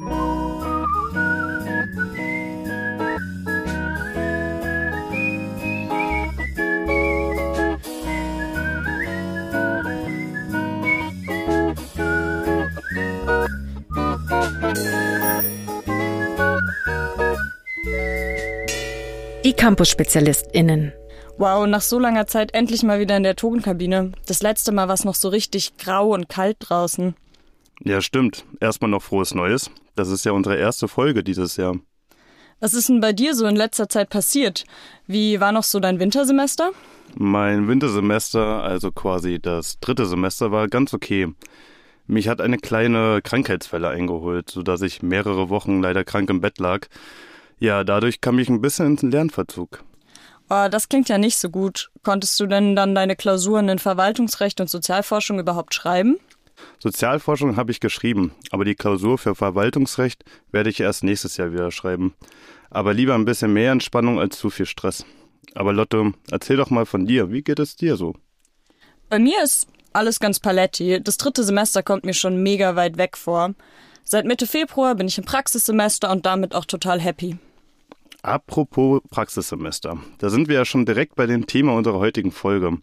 Die Campus-SpezialistInnen. Wow, nach so langer Zeit endlich mal wieder in der Tonkabine. Das letzte Mal war es noch so richtig grau und kalt draußen. Ja, stimmt. Erstmal noch frohes Neues. Das ist ja unsere erste Folge dieses Jahr. Was ist denn bei dir so in letzter Zeit passiert? Wie war noch so dein Wintersemester? Mein Wintersemester, also quasi das dritte Semester, war ganz okay. Mich hat eine kleine Krankheitswelle eingeholt, sodass ich mehrere Wochen leider krank im Bett lag. Ja, dadurch kam ich ein bisschen in den Lernverzug. Oh, das klingt ja nicht so gut. Konntest du denn dann deine Klausuren in Verwaltungsrecht und Sozialforschung überhaupt schreiben? Sozialforschung habe ich geschrieben, aber die Klausur für Verwaltungsrecht werde ich erst nächstes Jahr wieder schreiben. Aber lieber ein bisschen mehr Entspannung als zu viel Stress. Aber Lotte, erzähl doch mal von dir. Wie geht es dir so? Bei mir ist alles ganz paletti. Das dritte Semester kommt mir schon mega weit weg vor. Seit Mitte Februar bin ich im Praxissemester und damit auch total happy. Apropos Praxissemester, da sind wir ja schon direkt bei dem Thema unserer heutigen Folge.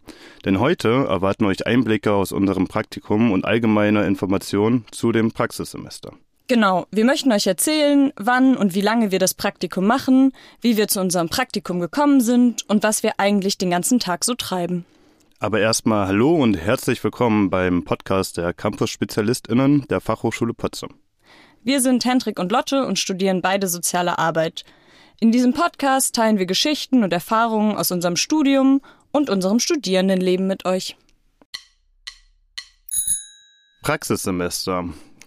Denn heute erwarten euch Einblicke aus unserem Praktikum und allgemeine Informationen zu dem Praxissemester. Genau, wir möchten euch erzählen, wann und wie lange wir das Praktikum machen, wie wir zu unserem Praktikum gekommen sind und was wir eigentlich den ganzen Tag so treiben. Aber erstmal hallo und herzlich willkommen beim Podcast der Campus-SpezialistInnen der Fachhochschule Potsdam. Wir sind Hendrik und Lotte und studieren beide soziale Arbeit. In diesem Podcast teilen wir Geschichten und Erfahrungen aus unserem Studium und unserem Studierendenleben mit euch. Praxissemester.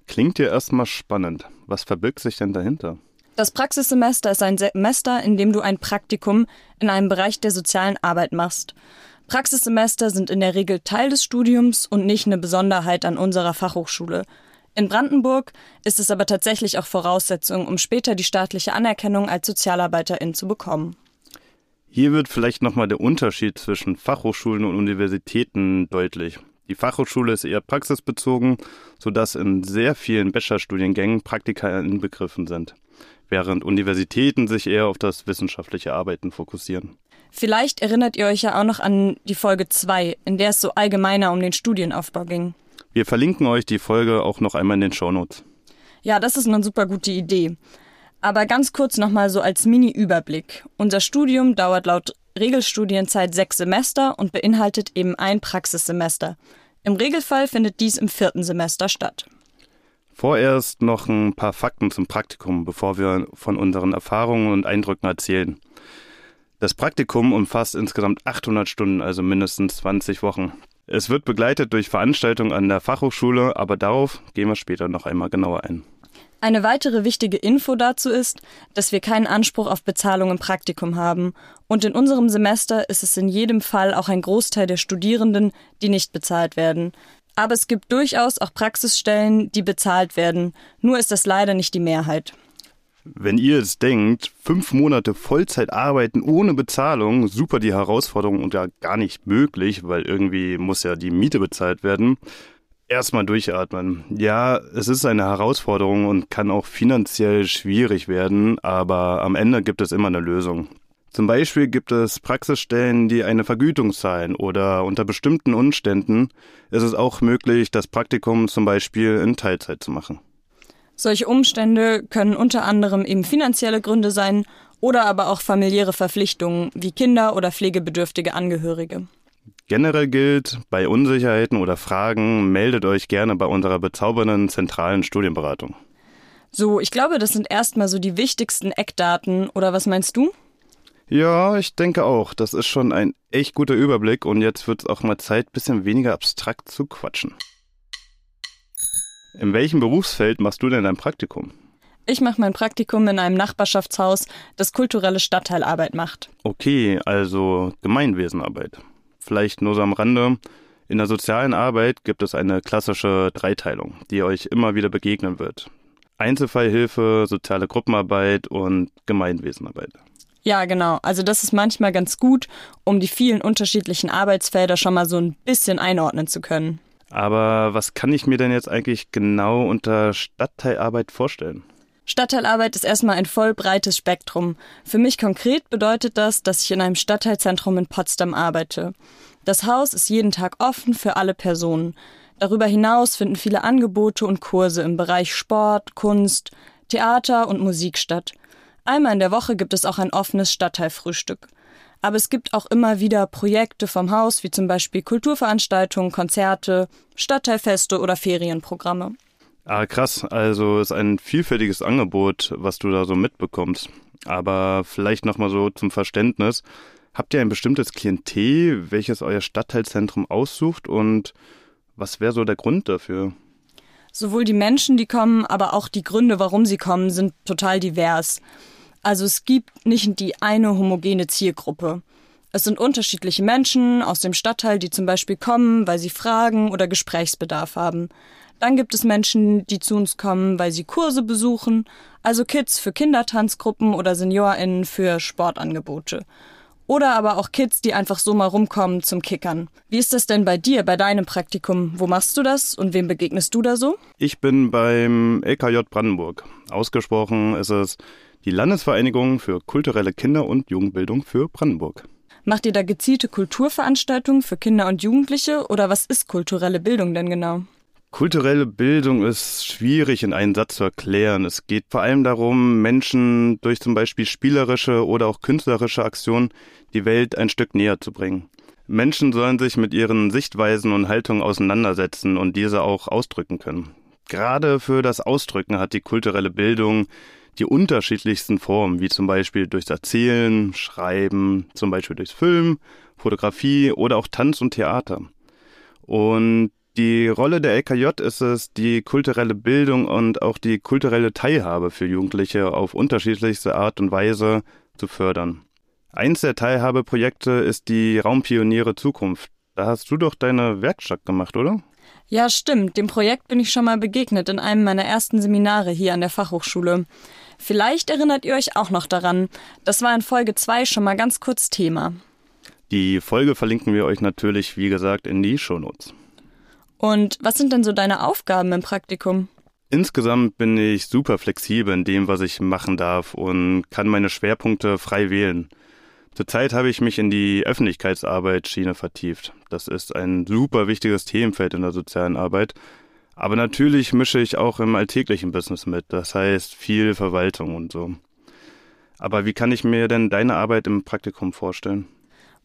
Klingt dir erstmal spannend. Was verbirgt sich denn dahinter? Das Praxissemester ist ein Semester, in dem du ein Praktikum in einem Bereich der sozialen Arbeit machst. Praxissemester sind in der Regel Teil des Studiums und nicht eine Besonderheit an unserer Fachhochschule. In Brandenburg ist es aber tatsächlich auch Voraussetzung, um später die staatliche Anerkennung als Sozialarbeiterin zu bekommen. Hier wird vielleicht nochmal der Unterschied zwischen Fachhochschulen und Universitäten deutlich. Die Fachhochschule ist eher praxisbezogen, sodass in sehr vielen Bachelorstudiengängen Praktika inbegriffen sind, während Universitäten sich eher auf das wissenschaftliche Arbeiten fokussieren. Vielleicht erinnert ihr euch ja auch noch an die Folge 2, in der es so allgemeiner um den Studienaufbau ging. Wir verlinken euch die Folge auch noch einmal in den Shownotes. Ja, das ist eine super gute Idee. Aber ganz kurz nochmal so als Mini-Überblick. Unser Studium dauert laut Regelstudienzeit sechs Semester und beinhaltet eben ein Praxissemester. Im Regelfall findet dies im vierten Semester statt. Vorerst noch ein paar Fakten zum Praktikum, bevor wir von unseren Erfahrungen und Eindrücken erzählen. Das Praktikum umfasst insgesamt 800 Stunden, also mindestens 20 Wochen. Es wird begleitet durch Veranstaltungen an der Fachhochschule, aber darauf gehen wir später noch einmal genauer ein. Eine weitere wichtige Info dazu ist, dass wir keinen Anspruch auf Bezahlung im Praktikum haben. Und in unserem Semester ist es in jedem Fall auch ein Großteil der Studierenden, die nicht bezahlt werden. Aber es gibt durchaus auch Praxisstellen, die bezahlt werden. Nur ist das leider nicht die Mehrheit. Wenn ihr es denkt, fünf Monate Vollzeit arbeiten ohne Bezahlung, super die Herausforderung und ja gar nicht möglich, weil irgendwie muss ja die Miete bezahlt werden. Erstmal durchatmen. Ja, es ist eine Herausforderung und kann auch finanziell schwierig werden, aber am Ende gibt es immer eine Lösung. Zum Beispiel gibt es Praxisstellen, die eine Vergütung zahlen oder unter bestimmten Umständen ist es auch möglich, das Praktikum zum Beispiel in Teilzeit zu machen. Solche Umstände können unter anderem eben finanzielle Gründe sein oder aber auch familiäre Verpflichtungen wie Kinder oder pflegebedürftige Angehörige. Generell gilt, bei Unsicherheiten oder Fragen meldet euch gerne bei unserer bezaubernden zentralen Studienberatung. So, ich glaube, das sind erstmal so die wichtigsten Eckdaten, oder was meinst du? Ja, ich denke auch. Das ist schon ein echt guter Überblick und jetzt wird es auch mal Zeit, bisschen weniger abstrakt zu quatschen. In welchem Berufsfeld machst du denn dein Praktikum? Ich mache mein Praktikum in einem Nachbarschaftshaus, das kulturelle Stadtteilarbeit macht. Okay, also Gemeinwesenarbeit. Vielleicht nur so am Rande. In der sozialen Arbeit gibt es eine klassische Dreiteilung, die euch immer wieder begegnen wird. Einzelfallhilfe, soziale Gruppenarbeit und Gemeinwesenarbeit. Ja, genau. Also das ist manchmal ganz gut, um die vielen unterschiedlichen Arbeitsfelder schon mal so ein bisschen einordnen zu können. Aber was kann ich mir denn jetzt eigentlich genau unter Stadtteilarbeit vorstellen? Stadtteilarbeit ist erstmal ein voll breites Spektrum. Für mich konkret bedeutet das, dass ich in einem Stadtteilzentrum in Potsdam arbeite. Das Haus ist jeden Tag offen für alle Personen. Darüber hinaus finden viele Angebote und Kurse im Bereich Sport, Kunst, Theater und Musik statt. Einmal in der Woche gibt es auch ein offenes Stadtteilfrühstück. Aber es gibt auch immer wieder Projekte vom Haus, wie zum Beispiel Kulturveranstaltungen, Konzerte, Stadtteilfeste oder Ferienprogramme. Ah, krass. Also ist ein vielfältiges Angebot, was du da so mitbekommst. Aber vielleicht nochmal so zum Verständnis. Habt ihr ein bestimmtes Klientel, welches euer Stadtteilzentrum aussucht und was wäre so der Grund dafür? Sowohl die Menschen, die kommen, aber auch die Gründe, warum sie kommen, sind total divers. Also es gibt nicht die eine homogene Zielgruppe. Es sind unterschiedliche Menschen aus dem Stadtteil, die zum Beispiel kommen, weil sie Fragen oder Gesprächsbedarf haben. Dann gibt es Menschen, die zu uns kommen, weil sie Kurse besuchen, also Kids für Kindertanzgruppen oder SeniorInnen für Sportangebote. Oder aber auch Kids, die einfach so mal rumkommen zum Kickern. Wie ist das denn bei dir, bei deinem Praktikum? Wo machst du das und wem begegnest du da so? Ich bin beim LKJ Brandenburg. Ausgesprochen ist es die Landesvereinigung für kulturelle Kinder- und Jugendbildung für Brandenburg. Macht ihr da gezielte Kulturveranstaltungen für Kinder und Jugendliche oder was ist kulturelle Bildung denn genau? Kulturelle Bildung ist schwierig in einen Satz zu erklären. Es geht vor allem darum, Menschen durch zum Beispiel spielerische oder auch künstlerische Aktionen die Welt ein Stück näher zu bringen. Menschen sollen sich mit ihren Sichtweisen und Haltungen auseinandersetzen und diese auch ausdrücken können. Gerade für das Ausdrücken hat die kulturelle Bildung die unterschiedlichsten Formen, wie zum Beispiel durchs Erzählen, Schreiben, zum Beispiel durchs Film, Fotografie oder auch Tanz und Theater. Und die Rolle der LKJ ist es, die kulturelle Bildung und auch die kulturelle Teilhabe für Jugendliche auf unterschiedlichste Art und Weise zu fördern. Eins der Teilhabeprojekte ist die Raumpioniere Zukunft. Da hast du doch deine Werkstatt gemacht, oder? Ja, stimmt. Dem Projekt bin ich schon mal begegnet in einem meiner ersten Seminare hier an der Fachhochschule. Vielleicht erinnert ihr euch auch noch daran. Das war in Folge 2 schon mal ganz kurz Thema. Die Folge verlinken wir euch natürlich, wie gesagt, in die Shownotes. Und was sind denn so deine Aufgaben im Praktikum? Insgesamt bin ich super flexibel in dem, was ich machen darf und kann meine Schwerpunkte frei wählen. Zurzeit habe ich mich in die Öffentlichkeitsarbeitsschiene vertieft. Das ist ein super wichtiges Themenfeld in der sozialen Arbeit. Aber natürlich mische ich auch im alltäglichen Business mit. Das heißt viel Verwaltung und so. Aber wie kann ich mir denn deine Arbeit im Praktikum vorstellen?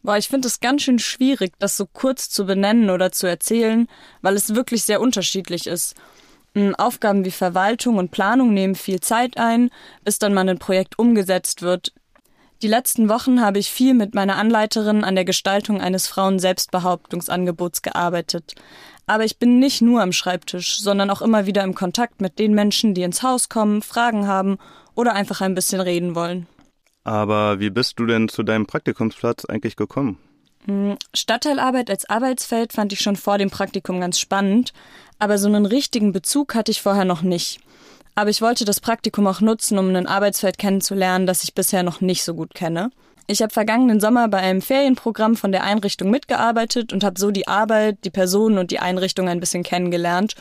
Boah, ich finde es ganz schön schwierig, das so kurz zu benennen oder zu erzählen, weil es wirklich sehr unterschiedlich ist. Hm, Aufgaben wie Verwaltung und Planung nehmen viel Zeit ein, bis dann mal ein Projekt umgesetzt wird. Die letzten Wochen habe ich viel mit meiner Anleiterin an der Gestaltung eines Frauen-Selbstbehauptungsangebots gearbeitet. Aber ich bin nicht nur am Schreibtisch, sondern auch immer wieder im Kontakt mit den Menschen, die ins Haus kommen, Fragen haben oder einfach ein bisschen reden wollen. Aber wie bist du denn zu deinem Praktikumsplatz eigentlich gekommen? Hm, Stadtteilarbeit als Arbeitsfeld fand ich schon vor dem Praktikum ganz spannend, aber so einen richtigen Bezug hatte ich vorher noch nicht. Aber ich wollte das Praktikum auch nutzen, um ein Arbeitsfeld kennenzulernen, das ich bisher noch nicht so gut kenne. Ich habe vergangenen Sommer bei einem Ferienprogramm von der Einrichtung mitgearbeitet und habe so die Arbeit, die Personen und die Einrichtung ein bisschen kennengelernt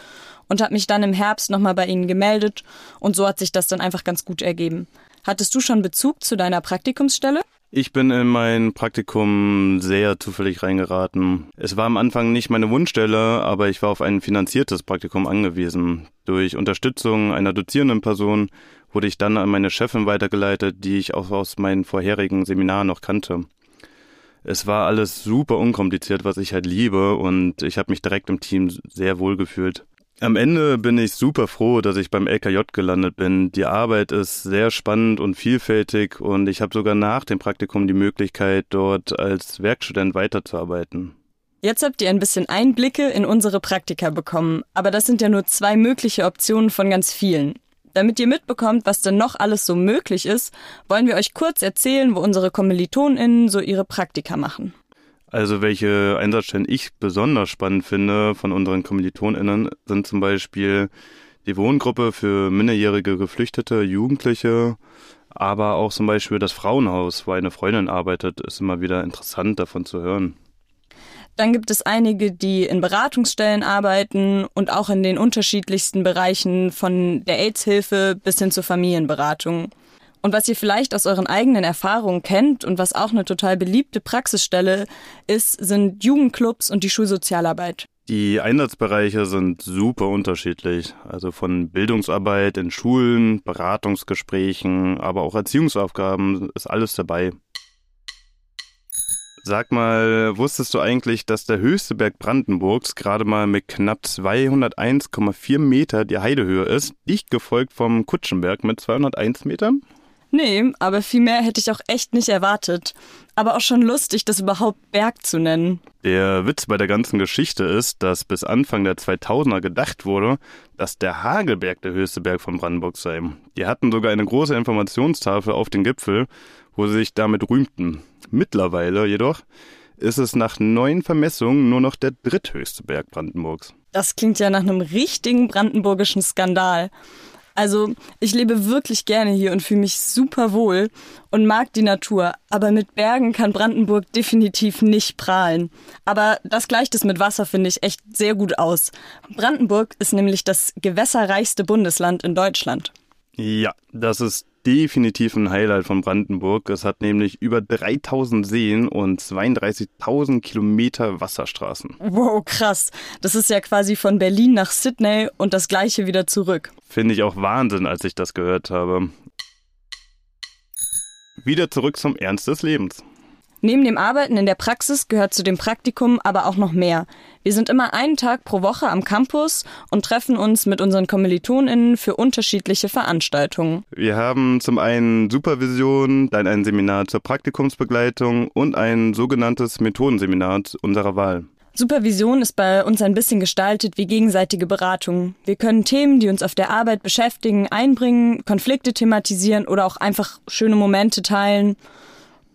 und habe mich dann im Herbst nochmal bei ihnen gemeldet und so hat sich das dann einfach ganz gut ergeben. Hattest du schon Bezug zu deiner Praktikumsstelle? Ich bin in mein Praktikum sehr zufällig reingeraten. Es war am Anfang nicht meine Wunschstelle, aber ich war auf ein finanziertes Praktikum angewiesen. Durch Unterstützung einer dozierenden Person wurde ich dann an meine Chefin weitergeleitet, die ich auch aus meinen vorherigen Seminaren noch kannte. Es war alles super unkompliziert, was ich halt liebe, und ich habe mich direkt im Team sehr wohl gefühlt. Am Ende bin ich super froh, dass ich beim LKJ gelandet bin. Die Arbeit ist sehr spannend und vielfältig und ich habe sogar nach dem Praktikum die Möglichkeit, dort als Werkstudent weiterzuarbeiten. Jetzt habt ihr ein bisschen Einblicke in unsere Praktika bekommen, aber das sind ja nur zwei mögliche Optionen von ganz vielen. Damit ihr mitbekommt, was denn noch alles so möglich ist, wollen wir euch kurz erzählen, wo unsere KommilitonInnen so ihre Praktika machen. Also welche Einsatzstellen ich besonders spannend finde von unseren KommilitonInnen sind zum Beispiel die Wohngruppe für minderjährige Geflüchtete, Jugendliche, aber auch zum Beispiel das Frauenhaus, wo eine Freundin arbeitet, ist immer wieder interessant davon zu hören. Dann gibt es einige, die in Beratungsstellen arbeiten und auch in den unterschiedlichsten Bereichen von der AIDS-Hilfe bis hin zur Familienberatung. Und was ihr vielleicht aus euren eigenen Erfahrungen kennt und was auch eine total beliebte Praxisstelle ist, sind Jugendclubs und die Schulsozialarbeit. Die Einsatzbereiche sind super unterschiedlich. Also von Bildungsarbeit in Schulen, Beratungsgesprächen, aber auch Erziehungsaufgaben ist alles dabei. Sag mal, wusstest du eigentlich, dass der höchste Berg Brandenburgs gerade mal mit knapp 201,4 Meter die Heidehöhe ist, dicht gefolgt vom Kutschenberg mit 201 Metern? Nee, aber viel mehr hätte ich auch echt nicht erwartet. Aber auch schon lustig, das überhaupt Berg zu nennen. Der Witz bei der ganzen Geschichte ist, dass bis Anfang der 2000er gedacht wurde, dass der Hagelberg der höchste Berg von Brandenburg sei. Die hatten sogar eine große Informationstafel auf den Gipfel, wo sie sich damit rühmten. Mittlerweile jedoch ist es nach neuen Vermessungen nur noch der dritthöchste Berg Brandenburgs. Das klingt ja nach einem richtigen brandenburgischen Skandal. Also ich lebe wirklich gerne hier und fühle mich super wohl und mag die Natur, aber mit Bergen kann Brandenburg definitiv nicht prahlen. Aber das gleicht es mit Wasser, finde ich, echt sehr gut aus. Brandenburg ist nämlich das gewässerreichste Bundesland in Deutschland. Ja, das ist definitiv ein Highlight von Brandenburg. Es hat nämlich über 3000 Seen und 32.000 Kilometer Wasserstraßen. Wow, krass. Das ist ja quasi von Berlin nach Sydney und das gleiche wieder zurück. Finde ich auch Wahnsinn, als ich das gehört habe. Wieder zurück zum Ernst des Lebens. Neben dem Arbeiten in der Praxis gehört zu dem Praktikum aber auch noch mehr. Wir sind immer einen Tag pro Woche am Campus und treffen uns mit unseren KommilitonInnen für unterschiedliche Veranstaltungen. Wir haben zum einen Supervision, dann ein Seminar zur Praktikumsbegleitung und ein sogenanntes Methodenseminar unserer Wahl. Supervision ist bei uns ein bisschen gestaltet wie gegenseitige Beratung. Wir können Themen, die uns auf der Arbeit beschäftigen, einbringen, Konflikte thematisieren oder auch einfach schöne Momente teilen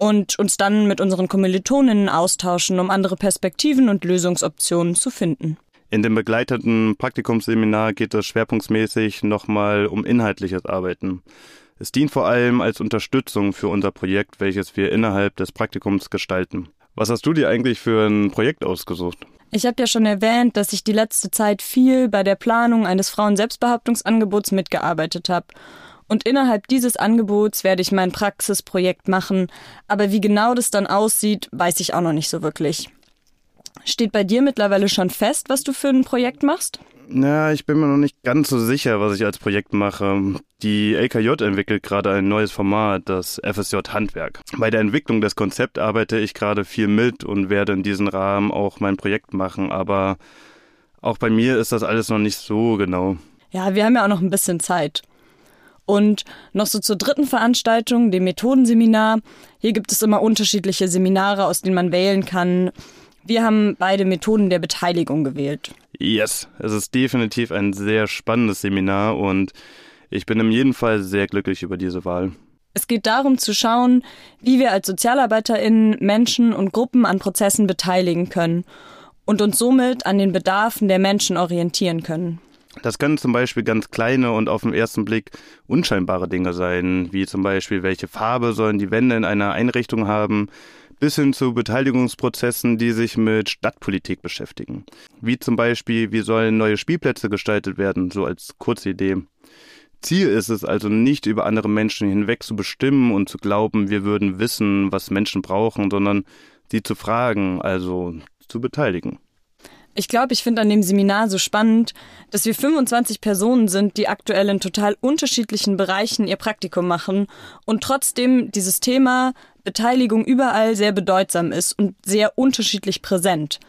und uns dann mit unseren Kommilitoninnen austauschen, um andere Perspektiven und Lösungsoptionen zu finden. In dem begleiteten Praktikumsseminar geht es schwerpunktmäßig nochmal um inhaltliches Arbeiten. Es dient vor allem als Unterstützung für unser Projekt, welches wir innerhalb des Praktikums gestalten. Was hast du dir eigentlich für ein Projekt ausgesucht? Ich habe ja schon erwähnt, dass ich die letzte Zeit viel bei der Planung eines Frauenselbstbehauptungsangebots mitgearbeitet habe. Und innerhalb dieses Angebots werde ich mein Praxisprojekt machen, aber wie genau das dann aussieht, weiß ich auch noch nicht so wirklich. Steht bei dir mittlerweile schon fest, was du für ein Projekt machst? Na, ich bin mir noch nicht ganz so sicher, was ich als Projekt mache. Die LKJ entwickelt gerade ein neues Format, das FSJ Handwerk. Bei der Entwicklung des Konzepts arbeite ich gerade viel mit und werde in diesem Rahmen auch mein Projekt machen, aber auch bei mir ist das alles noch nicht so genau. Ja, wir haben ja auch noch ein bisschen Zeit. Und noch so zur dritten Veranstaltung, dem Methodenseminar. Hier gibt es immer unterschiedliche Seminare, aus denen man wählen kann. Wir haben beide Methoden der Beteiligung gewählt. Yes, es ist definitiv ein sehr spannendes Seminar und ich bin in jedem Fall sehr glücklich über diese Wahl. Es geht darum zu schauen, wie wir als SozialarbeiterInnen Menschen und Gruppen an Prozessen beteiligen können und uns somit an den Bedarfen der Menschen orientieren können. Das können zum Beispiel ganz kleine und auf den ersten Blick unscheinbare Dinge sein, wie zum Beispiel, welche Farbe sollen die Wände in einer Einrichtung haben, bis hin zu Beteiligungsprozessen, die sich mit Stadtpolitik beschäftigen. Wie zum Beispiel, wie sollen neue Spielplätze gestaltet werden, so als kurze Idee. Ziel ist es also nicht über andere Menschen hinweg zu bestimmen und zu glauben, wir würden wissen, was Menschen brauchen, sondern sie zu fragen, also zu beteiligen. Ich glaube, ich finde an dem Seminar so spannend, dass wir 25 Personen sind, die aktuell in total unterschiedlichen Bereichen ihr Praktikum machen und trotzdem dieses Thema Beteiligung überall sehr bedeutsam ist und sehr unterschiedlich präsent.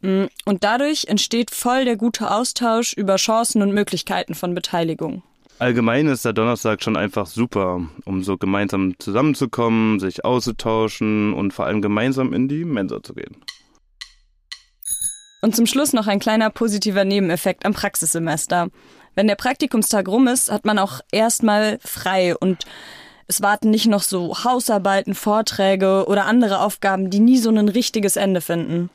Mm, und dadurch entsteht voll der gute Austausch über Chancen und Möglichkeiten von Beteiligung. Allgemein ist der Donnerstag schon einfach super, um so gemeinsam zusammenzukommen, sich auszutauschen und vor allem gemeinsam in die Mensa zu gehen. Und zum Schluss noch ein kleiner positiver Nebeneffekt am Praxissemester. Wenn der Praktikumstag rum ist, hat man auch erstmal frei und es warten nicht noch so Hausarbeiten, Vorträge oder andere Aufgaben, die nie so ein richtiges Ende finden.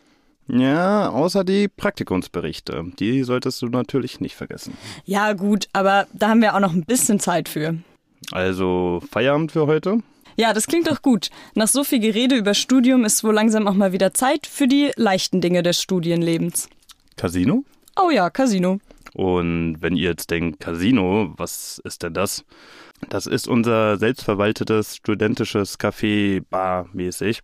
Ja, außer die Praktikumsberichte. Die solltest du natürlich nicht vergessen. Ja, gut, aber da haben wir auch noch ein bisschen Zeit für. Also Feierabend für heute? Ja, das klingt doch gut. Nach so viel Gerede über Studium ist wohl langsam auch mal wieder Zeit für die leichten Dinge des Studienlebens. Casino? Oh ja, Casino. Und wenn ihr jetzt denkt, Casino, was ist denn das? Das ist unser selbstverwaltetes studentisches Café Bar mäßig.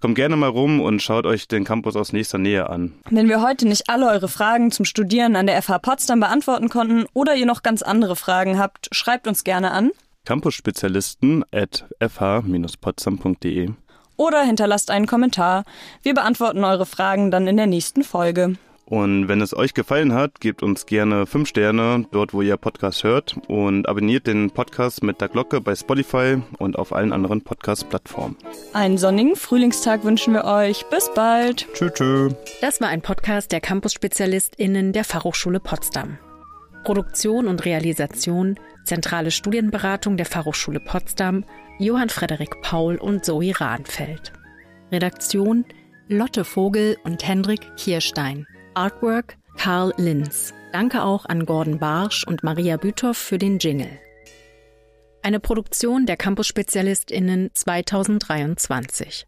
Kommt gerne mal rum und schaut euch den Campus aus nächster Nähe an. Wenn wir heute nicht alle eure Fragen zum Studieren an der FH Potsdam beantworten konnten oder ihr noch ganz andere Fragen habt, schreibt uns gerne an Campusspezialisten at fh-potsdam.de oder hinterlasst einen Kommentar. Wir beantworten eure Fragen dann in der nächsten Folge. Und wenn es euch gefallen hat, gebt uns gerne 5 Sterne dort, wo ihr Podcast hört und abonniert den Podcast mit der Glocke bei Spotify und auf allen anderen Podcast-Plattformen. Einen sonnigen Frühlingstag wünschen wir euch. Bis bald. Tschö, tschö. Das war ein Podcast der Campus-SpezialistInnen der Fachhochschule Potsdam. Produktion und Realisation, zentrale Studienberatung der Fachhochschule Potsdam, Johann Frederik Paul und Zoe Rahnfeld. Redaktion Lotte Vogel und Hendrik Kirstein. Artwork Karl Linz. Danke auch an Gordon Barsch und Maria Büthoff für den Jingle. Eine Produktion der Campus-SpezialistInnen 2023.